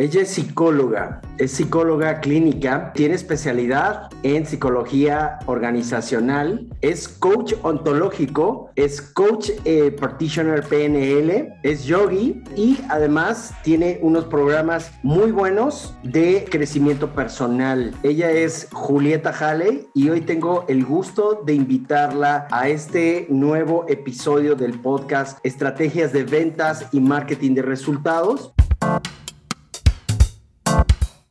Ella es psicóloga, es psicóloga clínica, tiene especialidad en psicología organizacional, es coach ontológico, es coach eh, partitioner PNL, es yogi y además tiene unos programas muy buenos de crecimiento personal. Ella es Julieta Halley y hoy tengo el gusto de invitarla a este nuevo episodio del podcast Estrategias de Ventas y Marketing de Resultados.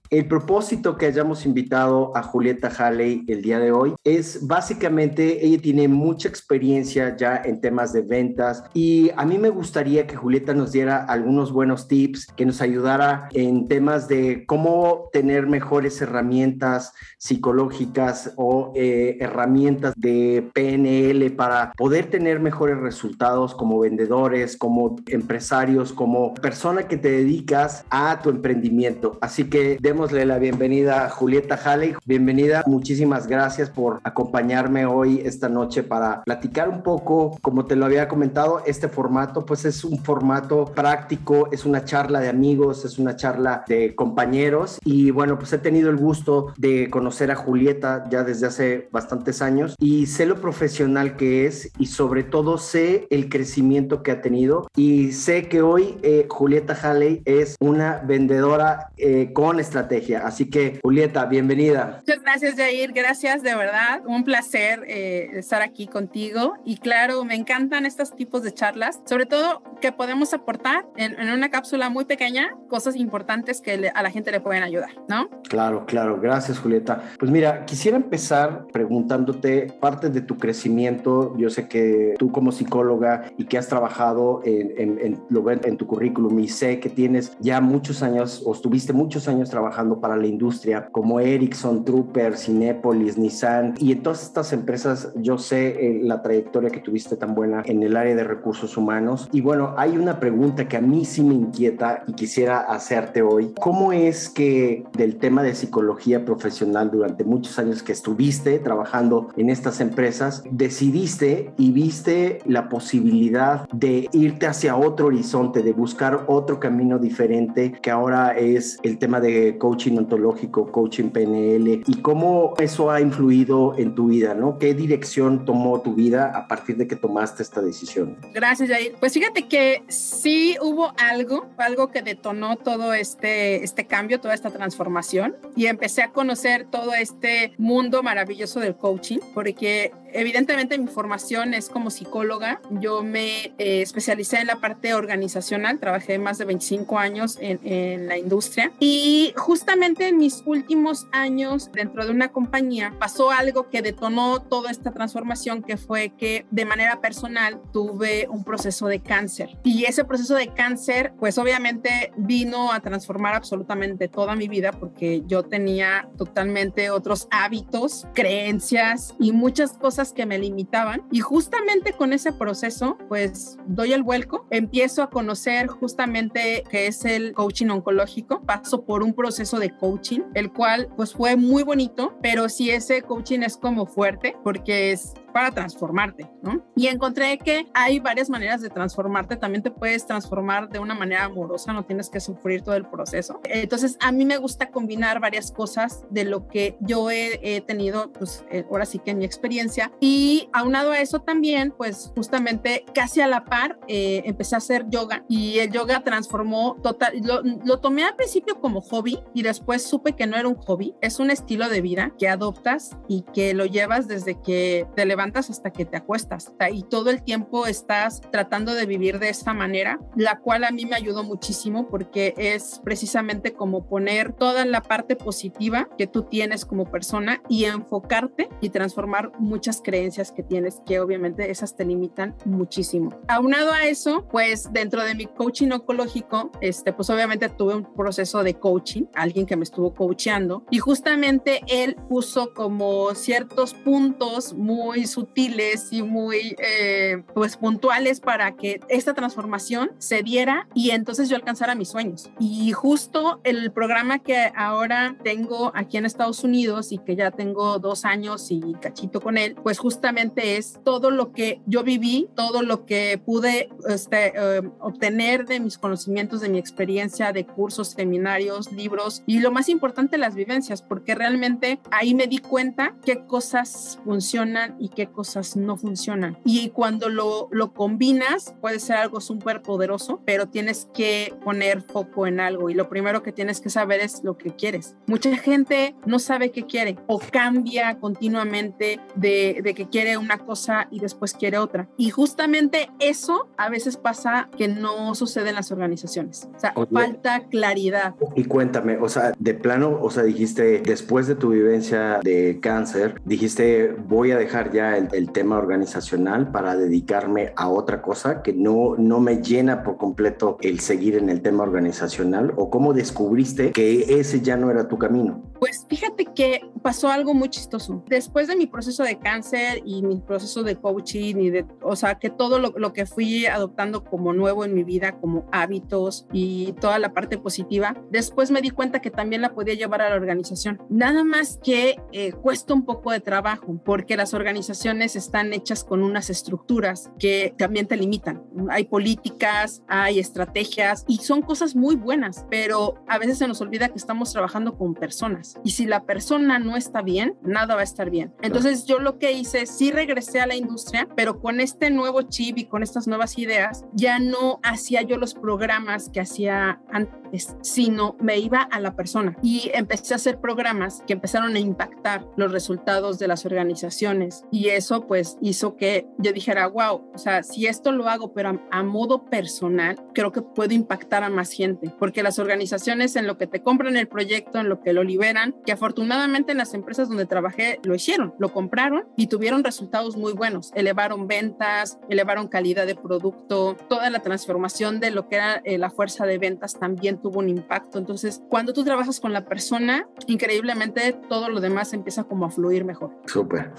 El propósito que hayamos invitado a Julieta Halley el día de hoy es básicamente, ella tiene mucha experiencia ya en temas de ventas y a mí me gustaría que Julieta nos diera algunos buenos tips, que nos ayudara en temas de cómo tener mejores herramientas psicológicas o eh, herramientas de PNL para poder tener mejores resultados como vendedores, como empresarios, como persona que te dedicas a tu emprendimiento. Así que démosle la bienvenida a Julieta Halley. Bienvenida, muchísimas gracias por acompañarme hoy esta noche para platicar un poco, como te lo había comentado, este formato pues es un formato práctico, es una charla de amigos, es una charla de compañeros. Y bueno, pues he tenido el gusto de conocer a Julieta ya desde hace bastantes años y sé lo profesional que es y sobre todo sé el crecimiento que ha tenido. Y sé que hoy eh, Julieta Halley es una vendedora eh, con estrategia Así que, Julieta, bienvenida. Muchas gracias, Jair. Gracias, de verdad. Un placer eh, estar aquí contigo. Y claro, me encantan estos tipos de charlas, sobre todo que podemos aportar en, una cápsula muy pequeña cosas importantes que a la gente le pueden ayudar, ¿no? Claro, claro. Gracias, Julieta. Pues mira, quisiera empezar preguntándote parte de tu crecimiento. Yo sé que tú como psicóloga y que has trabajado en, en, en, en tu currículum y sé que tienes ya muchos años o estuviste muchos años trabajando para la industria, como Ericsson, Trooper, Cinepolis, Nissan, y en todas estas empresas yo sé eh, la trayectoria que tuviste tan buena en el área de recursos humanos. Y bueno, hay una pregunta que a mí sí me inquieta y quisiera hacerte hoy. ¿Cómo es que del tema de psicología profesional durante muchos años que estuviste trabajando en estas empresas, decidiste y viste la posibilidad de irte hacia otro horizonte, de buscar otro camino diferente, que ahora es el tema de coaching ontológico, coaching PNL y cómo eso ha influido en tu vida, ¿no? ¿Qué dirección tomó tu vida a partir de que tomaste esta decisión? Gracias, Jair. Pues fíjate que sí hubo algo, algo que detonó todo este, este cambio, toda esta transformación y empecé a conocer todo este mundo maravilloso del coaching, porque evidentemente mi formación es como psicóloga. Yo me eh, especialicé en la parte organizacional, trabajé más de 25 años en, en la industria y justamente en mis últimos años dentro de una compañía pasó algo que detonó toda esta transformación, que fue que de manera personal tuve un proceso de cáncer. Y ese proceso de cáncer, pues obviamente vino a transformar absolutamente toda mi vida porque yo tenía totalmente otros hábitos, creencias y muchas cosas que me limitaban. Y justamente con ese proceso, pues doy el vuelco, empiezo a conocer justamente qué es el coaching oncológico, paso por un proceso de coaching, el cual pues fue muy bonito, pero si ese coaching es como fuerte, porque es para transformarte, ¿no? Y encontré que hay varias maneras de transformarte. También te puedes transformar de una manera amorosa, no tienes que sufrir todo el proceso. Entonces, a mí me gusta combinar varias cosas de lo que yo he, tenido, pues eh, ahora sí que en mi experiencia. Y aunado a eso también, pues justamente casi a la par, eh, empecé a hacer yoga y el yoga transformó total, lo, lo tomé al principio como hobby y después supe que no era un hobby, es un estilo de vida que adoptas y que lo llevas desde que te levantas levantas hasta que te acuestas y todo el tiempo estás tratando de vivir de esta manera, la cual a mí me ayudó muchísimo porque es precisamente como poner toda la parte positiva que tú tienes como persona y enfocarte y transformar muchas creencias que tienes que obviamente esas te limitan muchísimo. Aunado a eso, pues dentro de mi coaching oncológico, este, pues obviamente tuve un proceso de coaching, alguien que me estuvo coachando y justamente él puso como ciertos puntos muy sutiles y muy eh, pues puntuales para que esta transformación se diera y entonces yo alcanzara mis sueños. Y justo el programa que ahora tengo aquí en Estados Unidos y que ya tengo dos años y cachito con él, pues justamente es todo lo que yo viví, todo lo que pude este, eh, obtener de mis conocimientos, de mi experiencia, de cursos, seminarios, libros y lo más importante, las vivencias, porque realmente ahí me di cuenta qué cosas funcionan y qué cosas no funcionan. Y cuando lo, lo combinas, puede ser algo súper poderoso, pero tienes que poner foco en algo y lo primero que tienes que saber es lo que quieres. Mucha gente no sabe qué quiere o cambia continuamente de, de que quiere una cosa y después quiere otra. Y justamente eso a veces pasa que no sucede en las organizaciones. O sea, falta claridad. Y cuéntame, o sea, de plano, o sea, dijiste, después de tu vivencia de cáncer, dijiste, voy a dejar ya el, el tema organizacional para dedicarme a otra cosa que no, no me llena por completo el seguir en el tema organizacional o cómo descubriste que ese ya no era tu camino. Pues fíjate que pasó algo muy chistoso. Después de mi proceso de cáncer y mi proceso de coaching y de, o sea, que todo lo, lo que fui adoptando como nuevo en mi vida, como hábitos y toda la parte positiva, después me di cuenta que también la podía llevar a la organización. Nada más que eh, cuesta un poco de trabajo porque las organizaciones están hechas con unas estructuras que también te limitan. Hay políticas, hay estrategias y son cosas muy buenas, pero a veces se nos olvida que estamos trabajando con personas y si la persona no está bien, nada va a estar bien. Entonces yo lo que hice, sí regresé a la industria, pero con este nuevo chip y con estas nuevas ideas, ya no hacía yo los programas que hacía antes, sino me iba a la persona y empecé a hacer programas que empezaron a impactar los resultados de las organizaciones y eso pues hizo que yo dijera, wow, o sea, si esto lo hago pero a, modo personal, creo que puedo impactar a más gente, porque las organizaciones en lo que te compran el proyecto, en lo que lo liberan, que afortunadamente en las empresas donde trabajé lo hicieron, lo compraron y tuvieron resultados muy buenos, elevaron ventas, elevaron calidad de producto, toda la transformación de lo que era eh, la fuerza de ventas también tuvo un impacto. Entonces, cuando tú trabajas con la persona, increíblemente todo lo demás empieza como a fluir mejor. Súper.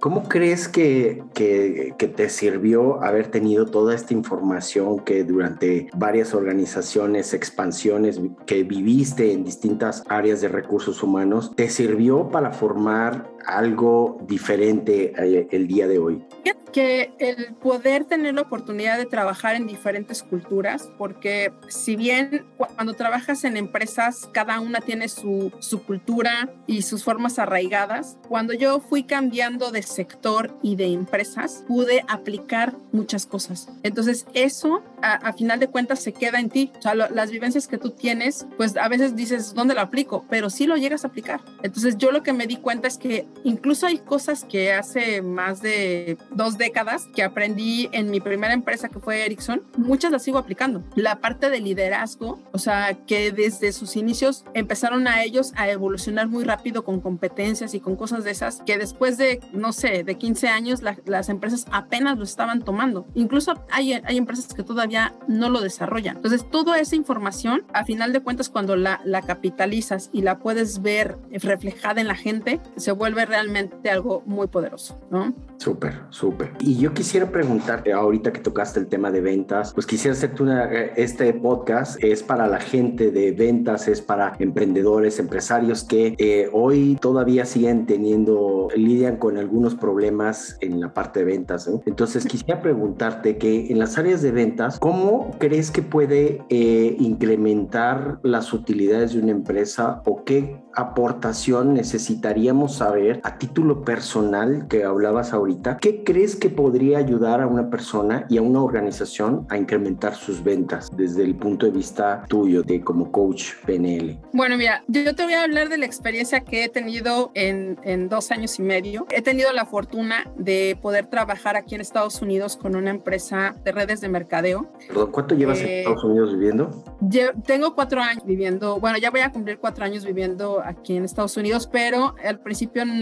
¿Cómo crees que, que, que, te sirvió haber tenido toda esta información que durante varias organizaciones, expansiones que viviste en distintas áreas de recursos humanos, te sirvió para formar algo diferente eh, el día de hoy? Que el poder tener la oportunidad de trabajar en diferentes culturas, porque si bien cuando trabajas en empresas, cada una tiene su, su cultura y sus formas arraigadas, cuando yo fui cambiando de sector y de empresas, pude aplicar muchas cosas. Entonces eso, a, a final de cuentas, se queda en ti. O sea, lo, las vivencias que tú tienes, pues a veces dices, ¿dónde lo aplico? Pero sí lo llegas a aplicar. Entonces yo lo que me di cuenta es que incluso hay cosas que hace más de dos décadas que aprendí en mi primera empresa que fue Ericsson, muchas las sigo aplicando. La parte de liderazgo, o sea, que desde sus inicios empezaron a ellos a evolucionar muy rápido con competencias y con cosas de esas que después de, no sé, de 15 años la, las empresas apenas lo estaban tomando. Incluso hay, hay empresas que todavía no lo desarrollan. Entonces, toda esa información, a final de cuentas, cuando la capitalizas y la puedes ver reflejada en la gente, se vuelve realmente algo muy poderoso, ¿no? Súper, súper. Y yo quisiera preguntarte, ahorita que tocaste el tema de ventas, pues quisiera hacerte una, este podcast es para la gente de ventas, es para emprendedores, empresarios que eh, hoy todavía siguen teniendo, lidian con algunos problemas en la parte de ventas. Entonces quisiera preguntarte que en las áreas de ventas, ¿cómo crees que puede eh, incrementar las utilidades de una empresa o qué aportación necesitaríamos saber a título personal que hablabas ahorita? ¿Qué crees que podría ayudar a una persona y a una organización a incrementar sus ventas desde el punto de vista tuyo de como coach PNL? Bueno, mira, yo te voy a hablar de la experiencia que he tenido en, en dos años y medio. He tenido la fortuna de poder trabajar aquí en Estados Unidos con una empresa de redes de mercadeo. Perdón, ¿cuánto llevas eh, en Estados Unidos viviendo? Yo tengo cuatro años viviendo, bueno, ya voy a cumplir cuatro años viviendo aquí en Estados Unidos, pero al principio no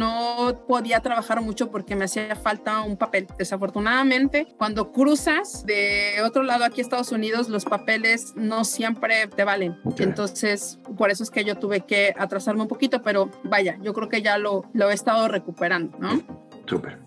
podía trabajar mucho porque me hacía falta un papel. Desafortunadamente, cuando cruzas de otro lado aquí a Estados Unidos, los papeles no siempre te valen. Okay. Entonces, por eso es que yo tuve que atrasarme un poquito, pero vaya, yo creo que ya lo, lo he estado recuperando, ¿no?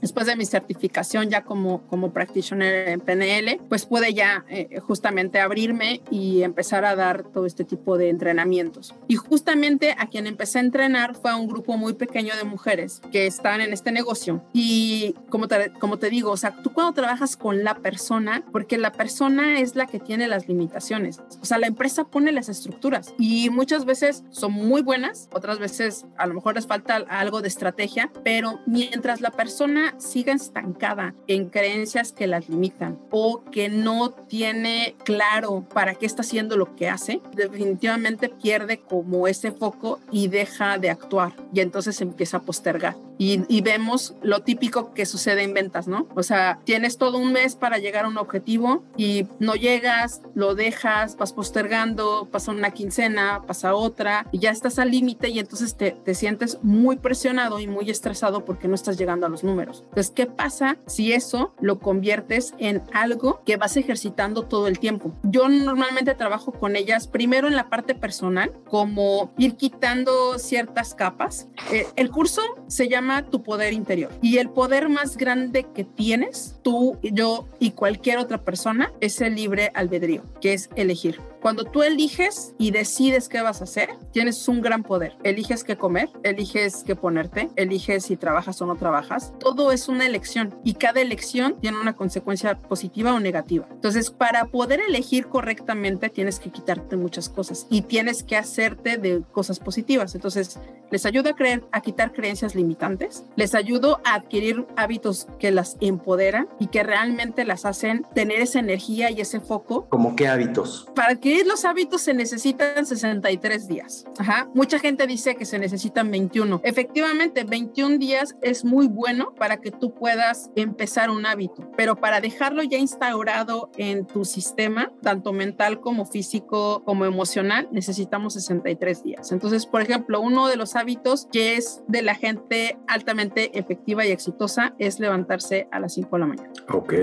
Después de mi certificación ya como, como practitioner en PNL, pues pude ya eh, justamente abrirme y empezar a dar todo este tipo de entrenamientos. Y justamente a quien empecé a entrenar fue a un grupo muy pequeño de mujeres que están en este negocio. Y como te, como te digo, o sea, tú cuando trabajas con la persona, porque la persona es la que tiene las limitaciones. O sea, la empresa pone las estructuras y muchas veces son muy buenas, otras veces a lo mejor les falta algo de estrategia, pero mientras la persona siga estancada en creencias que las limitan o que no tiene claro para qué está haciendo lo que hace, definitivamente pierde como ese foco y deja de actuar y entonces empieza a postergar. Y, y vemos lo típico que sucede en ventas, ¿no? O sea, tienes todo un mes para llegar a un objetivo y no llegas, lo dejas, vas postergando, pasa una quincena, pasa otra y ya estás al límite y entonces te, te sientes muy presionado y muy estresado porque no estás llegando a los números. Entonces, ¿qué pasa si eso lo conviertes en algo que vas ejercitando todo el tiempo? Yo normalmente trabajo con ellas primero en la parte personal, como ir quitando ciertas capas. Eh, el curso se llama Tu Poder Interior y el poder más grande que tienes, tú, yo y cualquier otra persona, es el libre albedrío, que es elegir. Cuando tú eliges y decides qué vas a hacer, tienes un gran poder. Eliges qué comer, eliges qué ponerte, eliges si trabajas o no trabajas. Todo es una elección y cada elección tiene una consecuencia positiva o negativa. Entonces, para poder elegir correctamente, tienes que quitarte muchas cosas y tienes que hacerte de cosas positivas. Entonces, les ayudo a, creer, a quitar creencias limitantes, les ayudo a adquirir hábitos que las empoderan y que realmente las hacen tener esa energía y ese foco. ¿Cómo qué hábitos? Para que los hábitos se necesitan 63 días. Mucha gente dice que se necesitan 21. Efectivamente, 21 días es muy bueno para que tú puedas empezar un hábito, pero para dejarlo ya instaurado en tu sistema, tanto mental como físico como emocional, necesitamos 63 días. Entonces, por ejemplo, uno de los hábitos que es de la gente altamente efectiva y exitosa es levantarse a las 5 de la mañana. Ok.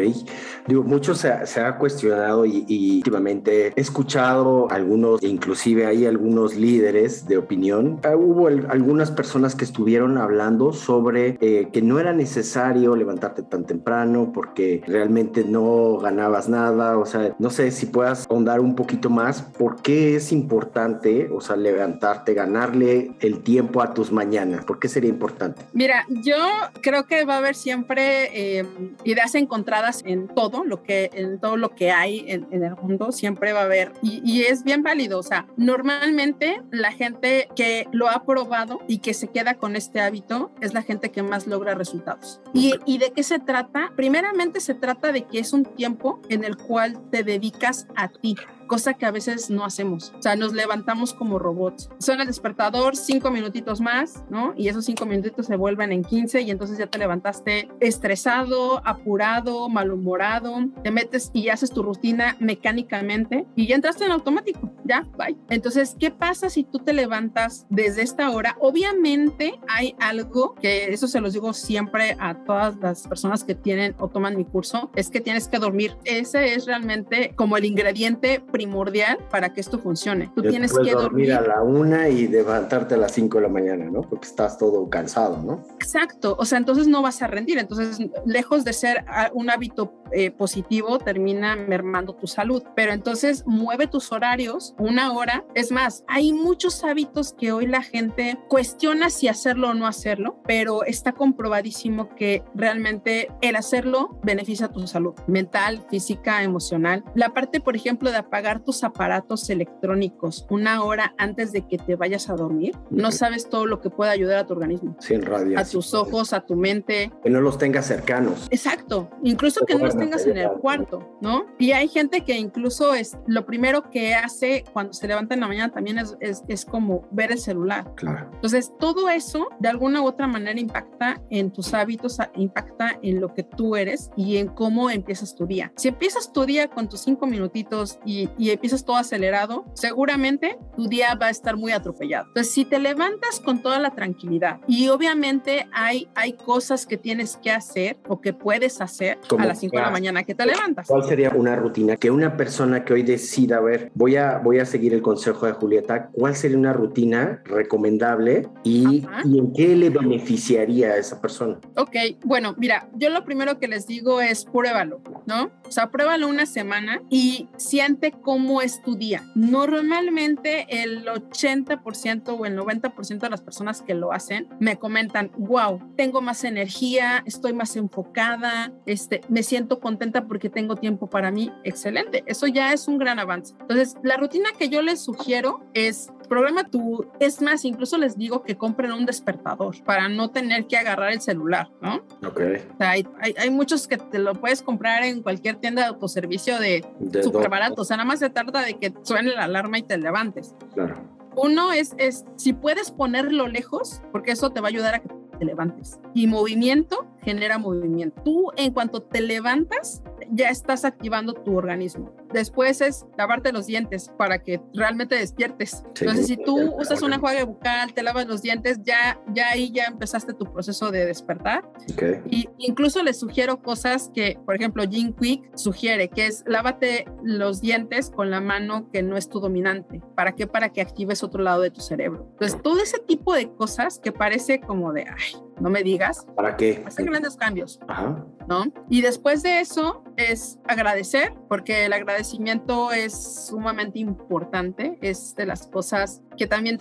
Digo, mucho se, ha cuestionado y, y últimamente he escuchado algunos, inclusive hay algunos líderes de opinión. Ah, hubo algunas personas que estuvieron hablando sobre eh, que no era necesario levantarte tan temprano porque realmente no ganabas nada. O sea, no sé si puedas ahondar un poquito más por qué es importante, o sea, levantarte, ganarle el tiempo a tus mañanas. ¿Por qué sería importante? Mira, yo creo que va a haber siempre eh, ideas encontradas en todo lo que, en todo lo que hay en, en el mundo. Siempre va a haber y, es bien válido. O sea, normalmente la gente que lo ha probado y que se queda con este hábito es la gente que más logra resultados. ¿Y, ¿Y de qué se trata? Primeramente se trata de que es un tiempo en el cual te dedicas a ti cosa que a veces no hacemos. O sea, nos levantamos como robots. Suena el despertador, cinco minutitos más, ¿no? Y esos cinco minutitos se vuelven en 15 y entonces ya te levantaste estresado, apurado, malhumorado, te metes y haces tu rutina mecánicamente y ya entraste en automático, ya, bye. Entonces, ¿qué pasa si tú te levantas desde esta hora? Obviamente hay algo que eso se los digo siempre a todas las personas que tienen o toman mi curso, es que tienes que dormir. Ese es realmente como el ingrediente primordial para que esto funcione. Tú tienes que dormir a la una y levantarte a las cinco de la mañana, ¿no? Porque estás todo cansado, ¿no? Exacto, o sea, entonces no vas a rendir. Entonces, lejos de ser ah, un hábito eh, positivo, termina mermando tu salud. Pero entonces mueve tus horarios una hora. Es más, hay muchos hábitos que hoy la gente cuestiona si hacerlo o no hacerlo, pero está comprobadísimo que realmente el hacerlo beneficia tu salud mental, física, emocional. La parte, por ejemplo, de apagar tus aparatos electrónicos una hora antes de que te vayas a dormir, no sabes todo lo que puede ayudar a tu organismo. Sin radio. A tus ojos, a tu mente. Que no los tengas cercanos. Exacto. Incluso que no los tengas en el cuarto, ¿no? Y hay gente que incluso es lo primero que hace cuando se levanta en la mañana también es, es, es como ver el celular. Claro. Entonces, todo eso de alguna u otra manera impacta en tus hábitos, impacta en lo que tú eres y en cómo empiezas tu día. Si empiezas tu día con tus cinco minutitos y, y empiezas todo acelerado, seguramente tu día va a estar muy atropellado. Entonces, si te levantas con toda la tranquilidad y obviamente hay, hay cosas que tienes que hacer o que puedes hacer a las 5 de la mañana que te levantas. ¿Cuál sería una rutina que una persona que hoy decida, a ver, voy a, voy a seguir el consejo de Julieta, ¿cuál sería una rutina recomendable y, y, en qué le beneficiaría a esa persona? Ok, bueno, mira, yo lo primero que les digo es pruébalo, ¿no? O sea, pruébalo una semana y siente cómo es tu día. Normalmente el 80% o el 90% de las personas que lo hacen me comentan, wow, tengo más energía, estoy más enfocada, este, me siento contenta porque tengo tiempo para mí. Excelente, eso ya es un gran avance. Entonces, la rutina que yo les sugiero es programa tú, es más, incluso les digo que compren un despertador para no tener que agarrar el celular, ¿no? Ok. O sea, hay, hay, muchos que te lo puedes comprar en cualquier tienda de autoservicio de, de súper barato, o sea, nada más se trata de que suene la alarma y te levantes. Claro. Uno es, es si puedes ponerlo lejos, porque eso te va a ayudar a que te levantes. Y movimiento genera movimiento. Tú en cuanto te levantas, ya estás activando tu organismo. Después es lavarte los dientes para que realmente despiertes. Entonces, si tú usas una enjuague bucal, te lavas los dientes, ya, ya ahí ya empezaste tu proceso de despertar. Y incluso les sugiero cosas que, por ejemplo, Jim Quick sugiere, que es lávate los dientes con la mano que no es tu dominante. ¿Para qué? Para que actives otro lado de tu cerebro. Entonces, todo ese tipo de cosas que parece como de, ay, no me digas. ¿Para qué? Hacen grandes cambios. Ajá. ¿No? Y después de eso es agradecer, porque el agradecimiento es sumamente importante, es de las cosas que también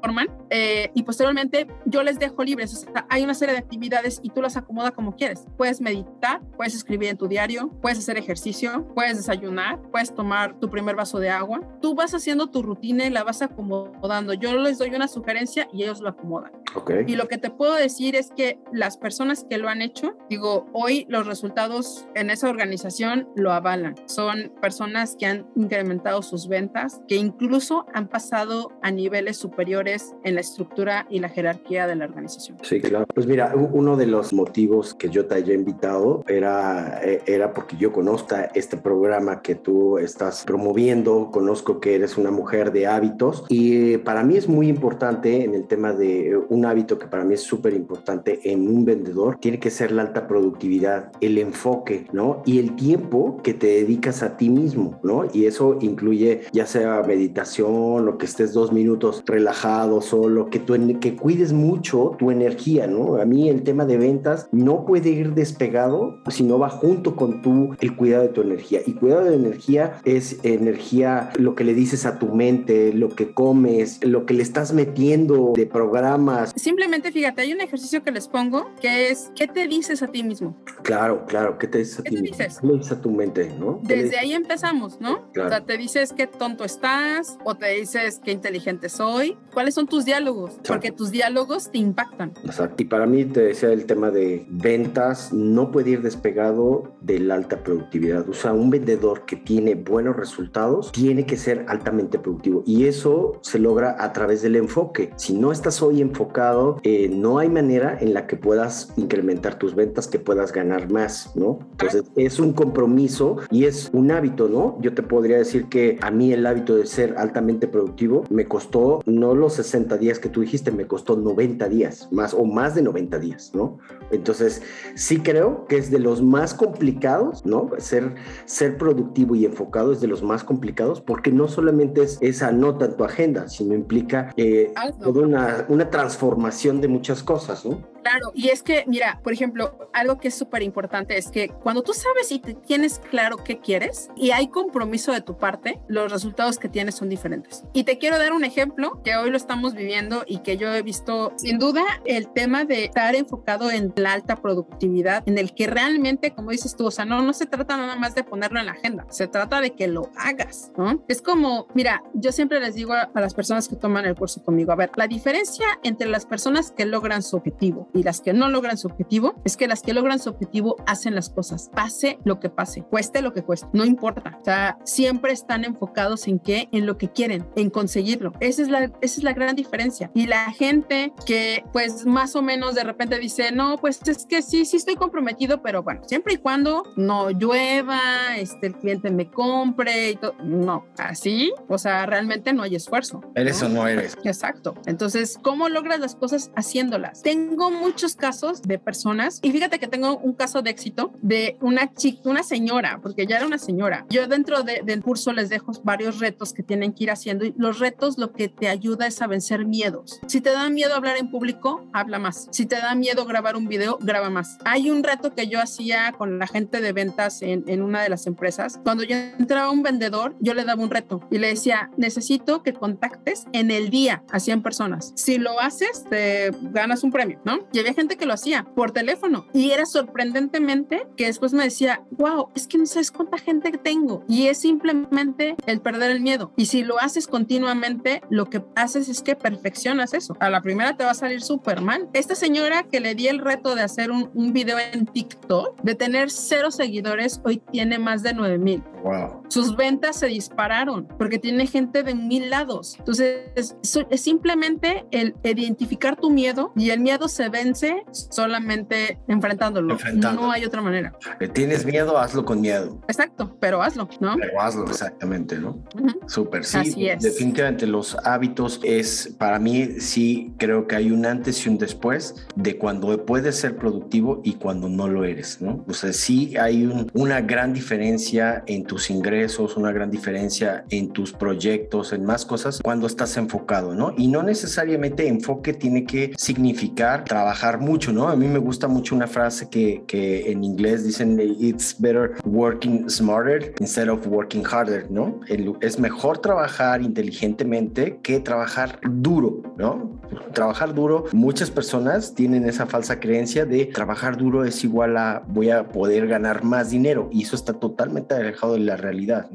transforman eh, y posteriormente yo les dejo libres. O sea, hay una serie de actividades y tú las acomodas como quieres. Puedes meditar, puedes escribir en tu diario, puedes hacer ejercicio, puedes desayunar, puedes tomar tu primer vaso de agua. Tú vas haciendo tu rutina y la vas acomodando. Yo les doy una sugerencia y ellos lo acomodan. Okay. Y lo que te puedo decir es que las personas que lo han hecho, digo, hoy los resultados en esa organización lo avalan. Son personas que han incrementado sus ventas, que incluso han pasado a niveles superiores en la estructura y la jerarquía de la organización. Sí, claro. Pues mira, uno de los motivos que yo te haya invitado era, eh, era porque yo conozco este programa que tú estás promoviendo, conozco que eres una mujer de hábitos y para mí es muy importante en el tema de un hábito que para mí es súper importante en un vendedor, tiene que ser la alta productividad, el enfoque, ¿no? Y el tiempo que te dedicas a ti mismo, ¿no? Y eso incluye ya sea meditación o que estés dos minutos relajado solo, que, tú, que cuides mucho tu energía, ¿no? A mí el tema de ventas no puede ir despegado si no va junto con tu, el cuidado de tu energía. Y cuidado de energía es energía, lo que le dices a tu mente, lo que comes, lo que le estás metiendo de programas. Simplemente fíjate, hay un ejercicio que les pongo que es, ¿qué te dices a ti mismo? Claro, claro, ¿qué te dices a ti mismo? Dices? ¿Qué le dices a tu mente, no? Desde ahí empezamos, ¿no? O sea, te dices qué tonto estás o te dices qué inteligente soy. ¿Cuál son tus diálogos, porque tus diálogos te impactan. Exacto. Y para mí, te decía el tema de ventas, no puede ir despegado de la alta productividad. O sea, un vendedor que tiene buenos resultados tiene que ser altamente productivo. Y eso se logra a través del enfoque. Si no estás hoy enfocado, eh, no hay manera en la que puedas incrementar tus ventas, que puedas ganar más, ¿no? Entonces, es un compromiso y es un hábito, ¿no? Yo te podría decir que a mí el hábito de ser altamente productivo me costó no los 60 días que tú dijiste, me costó 90 días, más o más de 90 días, ¿no? Entonces, sí creo que es de los más complicados, ¿no? Ser, ser productivo y enfocado es de los más complicados porque no solamente es esa nota en tu agenda, sino implica eh, toda una, una transformación de muchas cosas, ¿no? Claro, y es que, mira, por ejemplo, algo que es súper importante es que cuando tú sabes y te tienes claro qué quieres y hay compromiso de tu parte, los resultados que tienes son diferentes. Y te quiero dar un ejemplo que hoy lo estamos viviendo y que yo he visto, sin duda, el tema de estar enfocado en la alta productividad, en el que realmente, como dices tú, o sea, no, no se trata nada más de ponerlo en la agenda, se trata de que lo hagas, ¿no? Es como, mira, yo siempre les digo a, a las personas que toman el curso conmigo, a ver, la diferencia entre las personas que logran su objetivo y las que no logran su objetivo es que las que logran su objetivo hacen las cosas, pase lo que pase, cueste lo que cueste, no importa. O sea, siempre están enfocados en qué, en lo que quieren, en conseguirlo. Esa es la, esa es la gran diferencia. Y la gente que pues más o menos de repente dice, no, pues es que sí, sí estoy comprometido, pero bueno, siempre y cuando no llueva, este, el cliente me compre y todo. No, así, o sea, realmente no hay esfuerzo. Eres o no eres. Exacto. Entonces, ¿cómo logras las cosas haciéndolas? Tengo muchos casos de personas y fíjate que tengo un caso de éxito de una chica, una señora, porque ya era una señora. Yo dentro del curso les dejo varios retos que tienen que ir haciendo y los retos lo que te ayuda es a vencer miedos. Si te da miedo hablar en público, habla más. Si te da miedo grabar un video, graba más. Hay un reto que yo hacía con la gente de ventas en, en una de las empresas. Cuando yo entraba un vendedor, yo le daba un reto y le decía, necesito que contactes en el día a 100 personas. Si lo haces, te ganas un premio, ¿no? Y había gente que lo hacía por teléfono y era sorprendentemente que después me decía, wow, es que no sabes cuánta gente tengo y es simplemente el perder el miedo. Y si lo haces continuamente, lo que haces es que perfeccionas eso. A la primera te va a salir súper mal. Esta señora que le di el reto de hacer un, un video en TikTok, de tener cero seguidores, hoy tiene más de 9 mil. Wow. Sus ventas se dispararon porque tiene gente de mil lados. Entonces, es, es simplemente el identificar tu miedo y el miedo se vence solamente enfrentándolo. No hay otra manera. Tienes miedo, hazlo con miedo. Exacto, pero hazlo, ¿no? Pero hazlo, exactamente, ¿no? Súper, sí. Definitivamente los hábitos es, para mí, sí, creo que hay un antes y un después de cuando puedes ser productivo y cuando no lo eres, ¿no? O sea, sí hay un, una gran diferencia en tus ingresos, una gran diferencia en tus proyectos, en más cosas, cuando estás enfocado, ¿no? Y no necesariamente enfoque tiene que significar trabajar mucho, ¿no? A mí me gusta mucho una frase que, que en inglés dicen, it's better working smarter instead of working harder, ¿no? es mejor trabajar inteligentemente que trabajar duro, ¿no? Trabajar duro, muchas personas tienen esa falsa creencia de trabajar duro es igual a voy a poder ganar más dinero y eso está totalmente alejado de la realidad.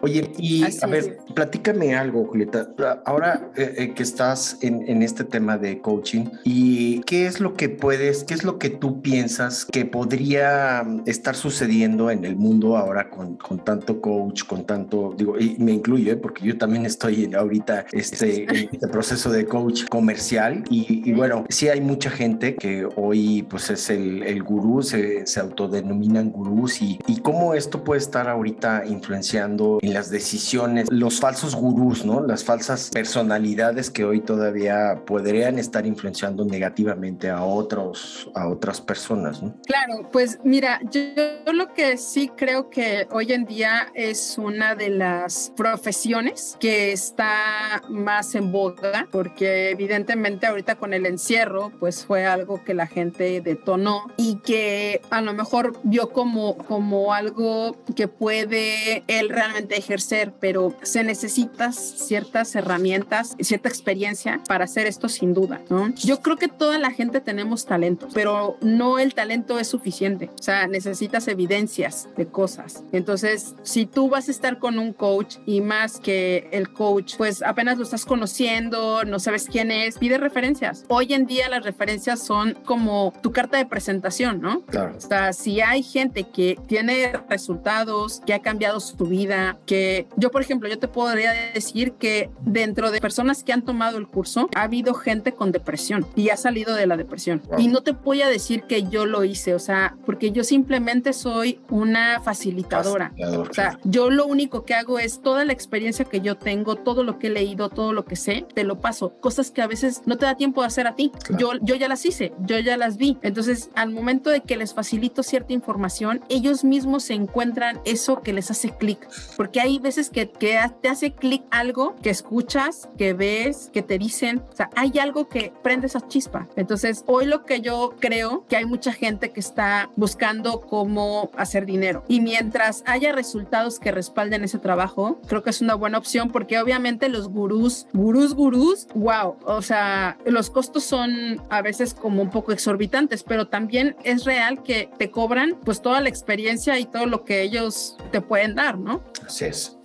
Oye, y a ver, platícame algo, Julieta. Ahora eh, eh, que estás en, en, este tema de coaching, ¿y qué es lo que puedes, qué es lo que tú piensas que podría estar sucediendo en el mundo ahora con, con tanto coach, con tanto, digo, y me incluyo, ¿eh? porque yo también estoy en, ahorita este, en este proceso de coach comercial y, y, bueno, sí hay mucha gente que hoy pues es el, el gurú, se, se autodenominan gurús y, y cómo esto puede estar ahorita influenciando en las decisiones, los falsos gurús, ¿no? Las falsas personalidades que hoy todavía podrían estar influenciando negativamente a otros, a otras personas, ¿no? Claro, pues mira, yo, lo que sí creo que hoy en día es una de las profesiones que está más en boga, porque evidentemente ahorita con el encierro, pues fue algo que la gente detonó y que a lo mejor vio como, como algo que puede él realmente ejercer, pero se necesitan ciertas herramientas, cierta experiencia para hacer esto sin duda, ¿no? Yo creo que toda la gente tenemos talento, pero no el talento es suficiente, o sea, necesitas evidencias de cosas. Entonces, si tú vas a estar con un coach y más que el coach, pues apenas lo estás conociendo, no sabes quién es, pide referencias. Hoy en día las referencias son como tu carta de presentación, ¿no? Claro. O sea, si hay gente que tiene resultados, que ha cambiado su vida, que yo, por ejemplo, yo te podría decir que dentro de personas que han tomado el curso, ha habido gente con depresión y ha salido de la depresión. Y no te voy a decir que yo lo hice, o sea, porque yo simplemente soy una facilitadora. O sea, yo lo único que hago es toda la experiencia que yo tengo, todo lo que he leído, todo lo que sé, te lo paso. Cosas que a veces no te da tiempo de hacer a ti. Yo, yo ya las hice, yo ya las vi. Entonces, al momento de que les facilito cierta información, ellos mismos se encuentran eso que les hace clic, porque hay veces que, que te hace clic algo que escuchas, que ves, que te dicen, o sea, hay algo que prende esa chispa. Entonces, hoy lo que yo creo que hay mucha gente que está buscando cómo hacer dinero y mientras haya resultados que respalden ese trabajo, creo que es una buena opción porque obviamente los gurús, gurús, gurús, wow, o sea, los costos son a veces como un poco exorbitantes, pero también es real que te cobran pues toda la experiencia y todo lo que ellos te pueden dar, ¿no? Así es.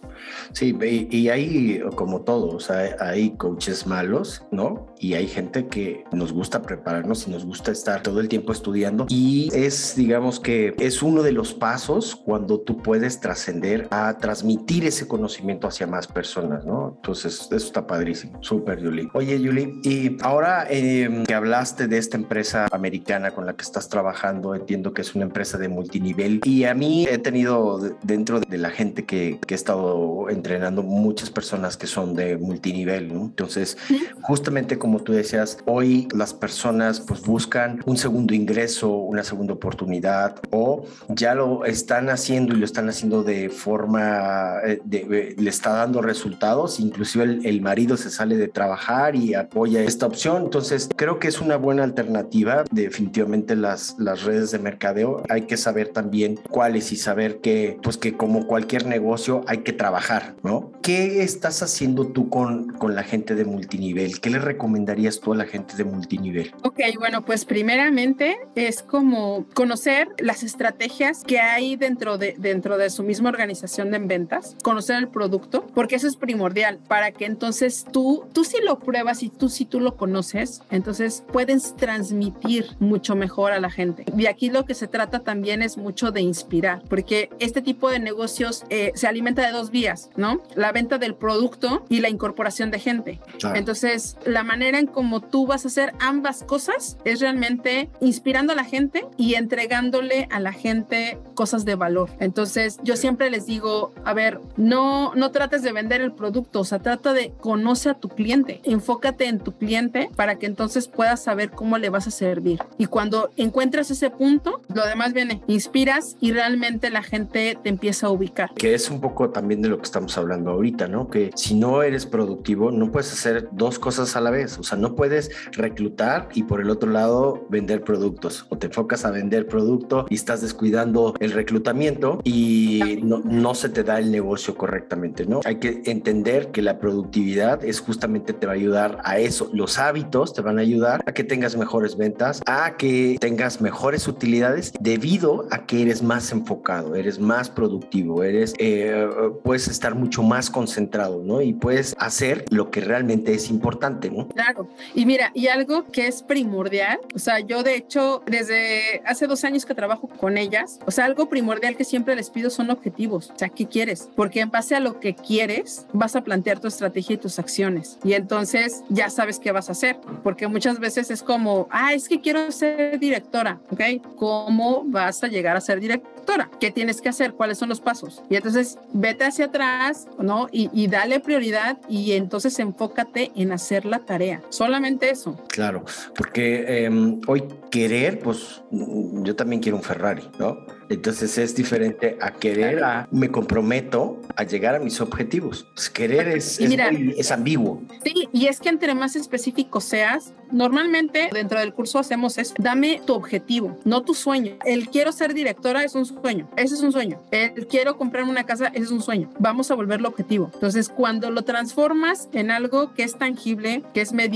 Sí, y, hay como todos, hay, hay, coaches malos, ¿no? Y hay gente que nos gusta prepararnos y nos gusta estar todo el tiempo estudiando. Y es, digamos que es uno de los pasos cuando tú puedes trascender a transmitir ese conocimiento hacia más personas, ¿no? Entonces, eso está padrísimo. Súper, Yuli. Oye, Yuli, y ahora eh, que hablaste de esta empresa americana con la que estás trabajando, entiendo que es una empresa de multinivel. Y a mí he tenido dentro de la gente que, que he estado entrenando muchas personas que son de multinivel, ¿no? Entonces, justamente como tú decías, hoy las personas pues buscan un segundo ingreso, una segunda oportunidad o ya lo están haciendo y lo están haciendo de forma, eh, de, le está dando resultados, inclusive el, el marido se sale de trabajar y apoya esta opción, entonces creo que es una buena alternativa, definitivamente las, las redes de mercadeo, hay que saber también cuáles y saber que, pues que como cualquier negocio hay que trabajar, ¿no? ¿Qué estás haciendo tú con, con la gente de multinivel? ¿Qué le recomendarías tú a la gente de multinivel? Ok, bueno, pues primeramente es como conocer las estrategias que hay dentro de, dentro de su misma organización de ventas, conocer el producto, porque eso es primordial para que entonces tú, tú si lo pruebas y tú si tú lo conoces, entonces puedes transmitir mucho mejor a la gente. Y aquí lo que se trata también es mucho de inspirar, porque este tipo de negocios eh, se alimenta de dos vías, ¿no? La venta del producto y la incorporación de gente. Entonces, la manera en cómo tú vas a hacer ambas cosas es realmente inspirando a la gente y entregándole a la gente cosas de valor. Entonces, yo siempre les digo, a ver, no, no trates de vender el producto, o sea, trata de conocer a tu cliente, enfócate en tu cliente para que entonces puedas saber cómo le vas a servir. Y cuando encuentras ese punto, lo demás viene, inspiras y realmente la gente te empieza a ubicar. Que es un poco también de lo que estamos hablando ahorita, ¿no? Que si no eres productivo, no puedes hacer dos cosas a la vez. O sea, no puedes reclutar y por el otro lado vender productos. O te enfocas a vender producto y estás descuidando el reclutamiento y no, no se te da el negocio correctamente, ¿no? Hay que entender que la productividad es justamente te va a ayudar a eso. Los hábitos te van a ayudar a que tengas mejores ventas, a que tengas mejores utilidades debido a que eres más enfocado, eres más productivo, eres, eh, puedes estar mucho más concentrado, ¿no? Y puedes hacer lo que realmente es importante, ¿no? Claro. Y mira, y algo que es primordial, o sea, yo de hecho desde hace dos años que trabajo con ellas, o sea, algo primordial que siempre les pido son objetivos, o sea, ¿qué quieres? Porque en base a lo que quieres, vas a plantear tu estrategia y tus acciones. Y entonces ya sabes qué vas a hacer, porque muchas veces es como, ah, es que quiero ser directora, ¿ok? ¿Cómo vas a llegar a ser directora? ¿Qué tienes que hacer? ¿Cuáles son los pasos? Y entonces vete hacia atrás, ¿no? Y, y dale prioridad y entonces enfócate en hacer la tarea. Solamente eso. Claro, porque eh, hoy querer, pues yo también quiero un Ferrari, ¿no? Entonces es diferente a querer, a me comprometo a llegar a mis objetivos. Pues querer es, es, mira, muy- es ambiguo. Sí, y es que entre más específico seas, normalmente dentro del curso hacemos eso. Dame tu objetivo, no tu sueño. El quiero ser directora es un sueño, ese es un sueño. El quiero comprarme una casa, ese es un sueño. Vamos a volverlo objetivo. Entonces, cuando lo transformas en algo que es tangible, que es medible,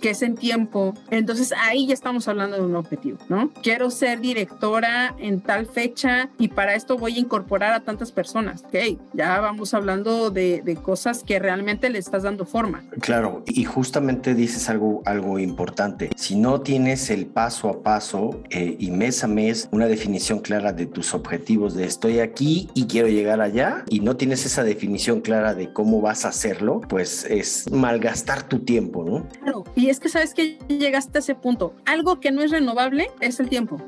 que es en tiempo, entonces ahí ya estamos hablando de un objetivo, ¿no? Quiero ser directora en tal fecha y para esto voy a incorporar a tantas personas. Ok, ya vamos hablando de, de cosas que realmente le estás dando forma. Claro, y justamente dices algo, algo importante. Si no tienes el paso a paso eh, y mes a mes una definición clara de tus objetivos, de estoy aquí y quiero llegar allá, y no tienes esa definición clara de cómo vas a hacerlo, pues es malgastar tu tiempo, ¿no? Claro, y es que sabes que llegaste a ese punto. Algo que no es renovable es el tiempo.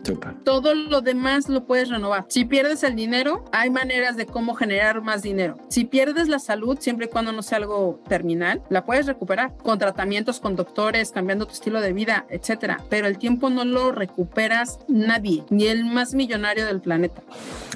Todo lo demás lo puedes renovar. Si pierdes el dinero, hay maneras de cómo generar más dinero. Si pierdes la salud, siempre y cuando no sea algo terminal, la puedes recuperar con tratamientos, con doctores, cambiando tu estilo de vida, etcétera. Pero el tiempo no lo recuperas nadie, ni el más millonario del planeta.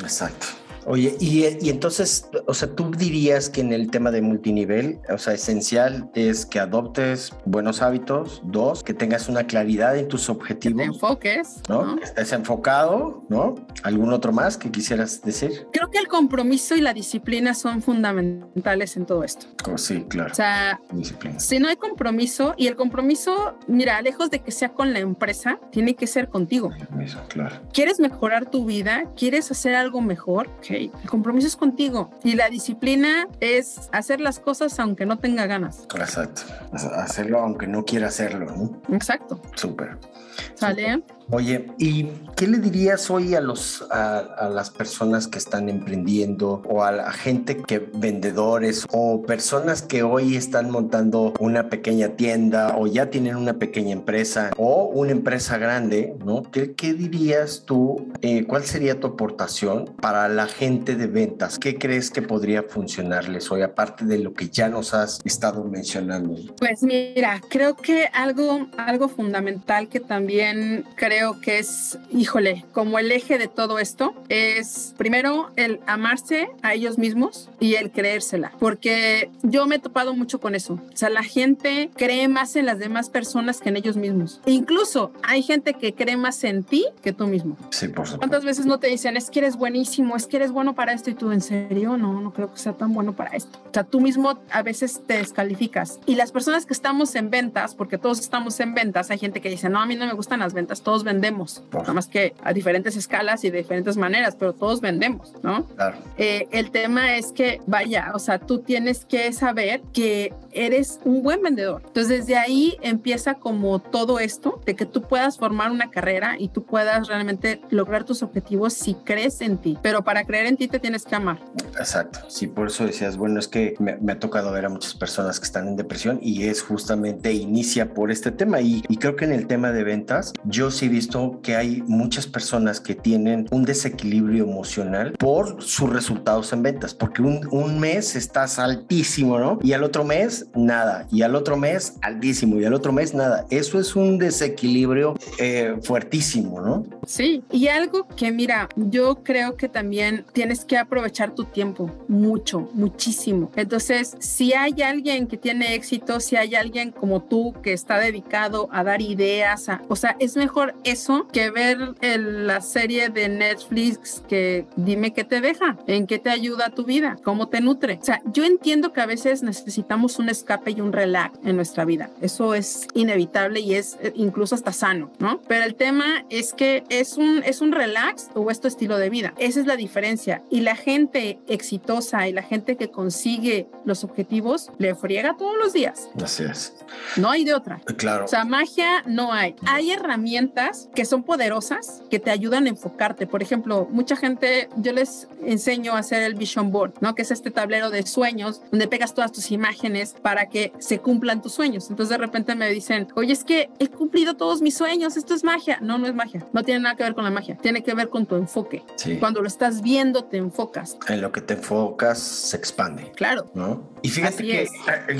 Exacto. Oye, y, y entonces, o sea, tú dirías que en el tema de multinivel, o sea, esencial es que adoptes buenos hábitos, dos, que tengas una claridad en tus Que objetivos, te enfoques, ¿no? ¿no? Que estés enfocado, ¿no? ¿Algún otro más que quisieras decir? Creo que el compromiso y la disciplina son fundamentales en todo esto. Oh, sí, claro. O sea, Disciplina. si no hay compromiso, y el compromiso, mira, lejos de que sea con la empresa, tiene que ser contigo. Eso, claro. ¿Quieres mejorar tu vida? ¿Quieres hacer algo mejor? Ok, el compromiso es contigo. Y la disciplina es hacer las cosas aunque no tenga ganas. Exacto. Hacerlo aunque no quiera hacerlo, ¿no? Exacto. Súper. ¿Sale? Oye, ¿y qué le dirías hoy a, los, a, las personas que están emprendiendo o a la gente que vendedores o personas que hoy están montando una pequeña tienda o ya tienen una pequeña empresa o una empresa grande, ¿no? ¿Qué, qué dirías tú? Eh, ¿Cuál sería tu aportación para la gente de ventas? ¿Qué crees que podría funcionarles hoy, aparte de lo que ya nos has estado mencionando? Pues mira, creo que algo, algo fundamental que también creo que es, híjole, como el eje de todo esto, es primero el amarse a ellos mismos y el creérsela, porque yo me he topado mucho con eso. O sea, la gente cree más en las demás personas que en ellos mismos. Incluso hay gente que cree más en ti que tú mismo. Sí, por supuesto. ¿Cuántas veces no te dicen, es que eres buenísimo, es que eres bueno para esto y tú, en serio, no, no creo que sea tan bueno para esto? O sea, tú mismo a veces te descalificas. Y las personas que estamos en ventas, porque todos estamos en ventas, hay gente que dice, no, a mí no me gustan las ventas, todos vendemos. Nada más que a diferentes escalas y de diferentes maneras, pero todos vendemos, ¿no? Claro. Eh, el tema es que, vaya, o sea, tú tienes que saber que eres un buen vendedor. Entonces, desde ahí empieza como todo esto de que tú puedas formar una carrera y tú puedas realmente lograr tus objetivos si crees en ti. Pero para creer en ti te tienes que amar. Exacto. Sí, por eso decías, bueno, es que me, ha tocado ver a muchas personas que están en depresión y es justamente inicia por este tema. Y, creo que en el tema de ventas, yo sí he visto que hay muchas personas que tienen un desequilibrio emocional por sus resultados en ventas, porque un, un mes estás altísimo, ¿no? Y al otro mes nada. Y al otro mes, altísimo. Y al otro mes, nada. Eso es un desequilibrio eh, fuertísimo, ¿no? Sí. Y algo que, mira, yo creo que también tienes que aprovechar tu tiempo mucho, muchísimo. Entonces, si hay alguien que tiene éxito, si hay alguien como tú que está dedicado a dar ideas, o sea, es mejor eso que ver la serie de Netflix que dime qué te deja, en qué te ayuda a tu vida, cómo te nutre. O sea, yo entiendo que a veces necesitamos un escape y un relax en nuestra vida. Eso es inevitable y es eh, incluso hasta sano, ¿no? Pero el tema es que es un, es un relax o es tu estilo de vida. Esa es la diferencia. Y la gente exitosa y la gente que consigue los objetivos le friega todos los días. Así es. No hay de otra. Claro. O sea, magia no hay. Hay herramientas que son poderosas que te ayudan a enfocarte. Por ejemplo, mucha gente, yo les enseño a hacer el vision board, ¿no? Que es este tablero de sueños donde pegas todas tus imágenes para que se cumplan tus sueños. Entonces de repente me dicen, oye, es que he cumplido todos mis sueños, esto es magia. No, no es magia. No tiene nada que ver con la magia. Tiene que ver con tu enfoque. Cuando lo estás viendo, te enfocas. En lo que te enfocas, se expande. Claro. ¿No? Y fíjate que eh,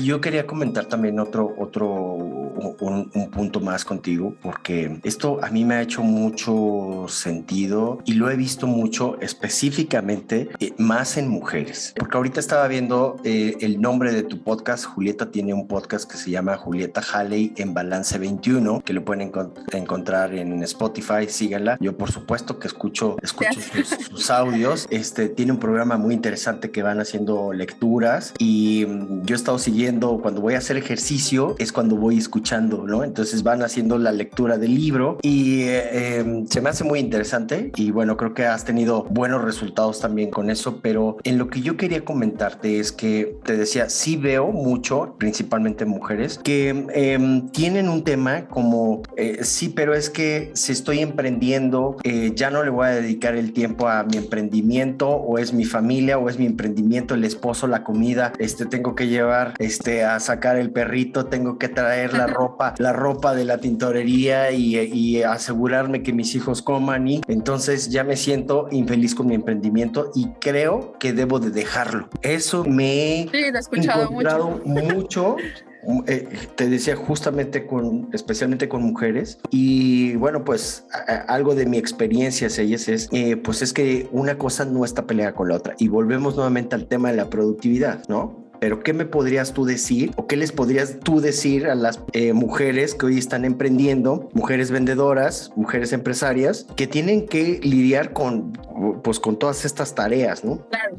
yo quería comentar también otro, otro, un, punto más contigo, porque esto a mí me ha hecho mucho sentido y lo he visto mucho específicamente eh, más en mujeres. Porque ahorita estaba viendo eh, el nombre de tu podcast, Julieta tiene un podcast que se llama Julieta Halley en Balance 21, que lo pueden encontrar en Spotify, síganla. Yo por supuesto que escucho, escucho sus, audios. Este tiene un programa muy interesante que van haciendo lecturas y mm, yo he estado siguiendo cuando voy a hacer ejercicio, es cuando voy escuchando, ¿no? Entonces van haciendo la lectura del libro y eh, em, se me hace muy interesante y bueno, creo que has tenido buenos resultados también con eso, pero en lo que yo quería comentarte es que te decía, sí veo mucho, principalmente mujeres, que em, tienen un tema como, eh, sí, pero es que si estoy emprendiendo, eh, ya no le voy a dedicar el tiempo a mi emprendimiento o es mi familia o es mi emprendimiento, el esposo, la comida, este, tengo que llevar este, a sacar el perrito, tengo que traer la ropa, la ropa de la tintorería y, y asegurarme que mis hijos coman y entonces ya me siento infeliz con mi emprendimiento y creo que debo de dejarlo. Eso me sí, he escuchado mucho. mucho eh, te decía justamente con, especialmente con mujeres y bueno, pues algo de mi experiencia ellas es, eh, pues es que una cosa no está peleada con la otra y volvemos nuevamente al tema de la productividad, ¿no? Pero ¿qué me podrías tú decir o qué les podrías tú decir a las eh, mujeres que hoy están emprendiendo, mujeres vendedoras, mujeres empresarias, que tienen que lidiar con, pues, con todas estas tareas, ¿no? Claro.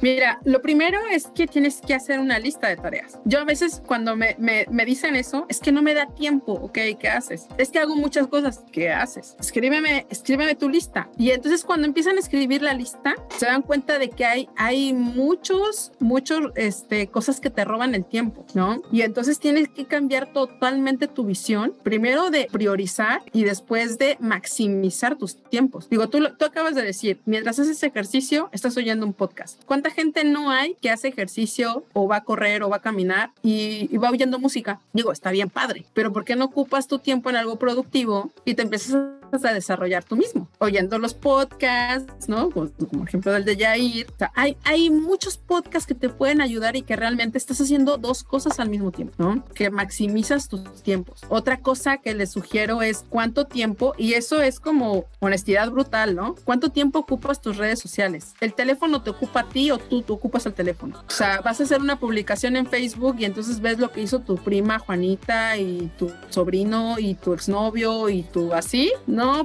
Mira, lo primero es que tienes que hacer una lista de tareas. Yo a veces cuando me, me, me dicen eso, es que no me da tiempo, ¿ok? ¿Qué haces? Es que hago muchas cosas. ¿Qué haces? Escríbeme, escríbeme tu lista. Y entonces cuando empiezan a escribir la lista, se dan cuenta de que hay, hay muchos, muchos, este, cosas que te roban el tiempo, ¿no? Y entonces tienes que cambiar totalmente tu visión, primero de priorizar y después de maximizar tus tiempos. Digo, tú, tú acabas de decir, mientras haces ejercicio, estás oyendo un podcast. ¿Cuánta gente no hay que hace ejercicio o va a correr o va a caminar y, y va oyendo música? Digo, está bien padre, pero ¿por qué no ocupas tu tiempo en algo productivo y te empiezas a a desarrollar tú mismo, oyendo los podcasts, ¿no? Como, ejemplo del de Jair. O sea, hay, hay muchos podcasts que te pueden ayudar y que realmente estás haciendo dos cosas al mismo tiempo, ¿no? Que maximizas tus tiempos. Otra cosa que les sugiero es cuánto tiempo, y eso es como honestidad brutal, ¿no? ¿Cuánto tiempo ocupas tus redes sociales? ¿El teléfono te ocupa a ti o tú te ocupas el teléfono? O sea, vas a hacer una publicación en Facebook y entonces ves lo que hizo tu prima Juanita y tu sobrino y tu exnovio y tu así,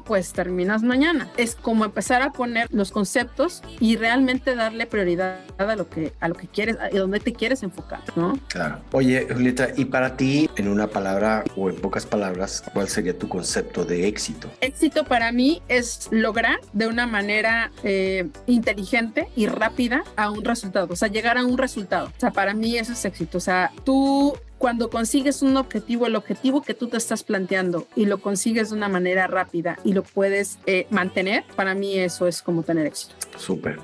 pues terminas mañana. Es como empezar a poner los conceptos y realmente darle prioridad a lo que, a lo que quieres, a donde te quieres enfocar, ¿no? Claro. Oye, Julieta, y para ti, en una palabra o en pocas palabras, ¿cuál sería tu concepto de éxito? Éxito para mí es lograr de una manera eh, inteligente y rápida a un resultado, o sea, llegar a un resultado. O sea, para mí eso es éxito. O sea, tú cuando consigues un objetivo, el objetivo que tú te estás planteando y lo consigues de una manera rápida y lo puedes eh, mantener, para mí eso es como tener éxito. Súper.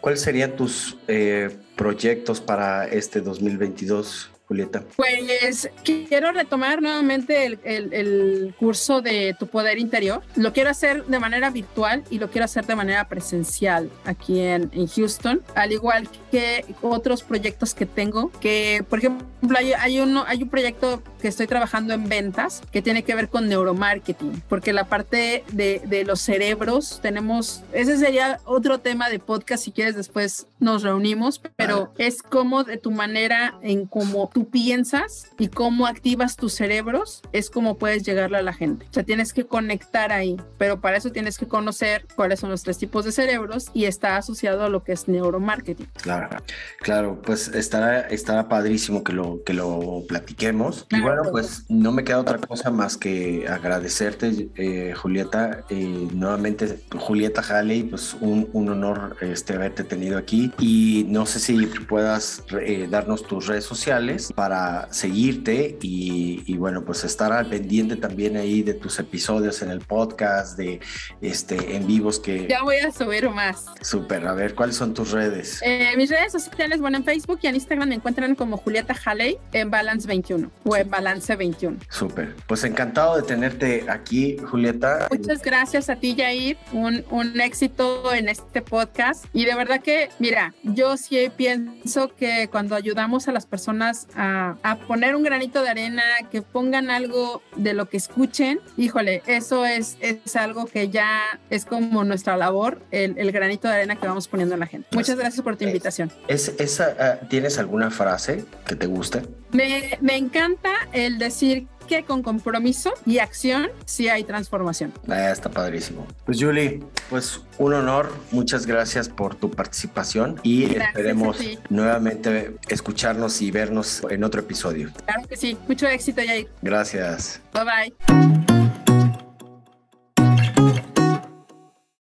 ¿Cuáles serían tus eh, proyectos para este 2022? Julieta? Pues quiero retomar nuevamente el, el, curso de Tu Poder Interior. Lo quiero hacer de manera virtual y lo quiero hacer de manera presencial aquí en, en Houston, al igual que otros proyectos que tengo, que por ejemplo hay, hay, uno, hay un proyecto que estoy trabajando en ventas que tiene que ver con neuromarketing, porque la parte de, de los cerebros tenemos, ese sería otro tema de podcast, si quieres después nos reunimos, pero es como de tu manera en cómo tú piensas y cómo activas tus cerebros es como puedes llegarle a la gente. O sea, tienes que conectar ahí, pero para eso tienes que conocer cuáles son los tres tipos de cerebros y está asociado a lo que es neuromarketing. Claro, claro, pues estará, estará padrísimo que lo, que lo platiquemos. y bueno, pues no me queda otra cosa más que agradecerte, eh, Julieta. Eh, nuevamente, Julieta Haley, pues un, un, honor este, haberte tenido aquí y no sé si puedas eh, darnos tus redes sociales para seguirte y, bueno, pues estar al pendiente también ahí de tus episodios en el podcast, de este en vivos que... Ya voy a subir más. Súper, a ver, ¿cuáles son tus redes? Eh, mis redes sociales, bueno, en Facebook y en Instagram me encuentran como Julieta Haley en Balance 21 o en Balance 21. Súper, pues encantado de tenerte aquí, Julieta. Muchas gracias a ti, Jair, un, un éxito en este podcast y de verdad que, mira, yo sí pienso que cuando ayudamos a las personas a, poner un granito de arena, que pongan algo de lo que escuchen, híjole, eso es, es algo que ya es como nuestra labor, el, el granito de arena que vamos poniendo a la gente. Muchas gracias por tu invitación. Es, esa, ah, ¿Tienes alguna frase que te guste? Me, me encanta el decir que con compromiso y acción sí hay transformación. Ah, está padrísimo. Pues Julie, pues un honor, muchas gracias por tu participación y esperemos nuevamente escucharnos y vernos en otro episodio. Claro que sí, mucho éxito Jair. Gracias. Bye bye.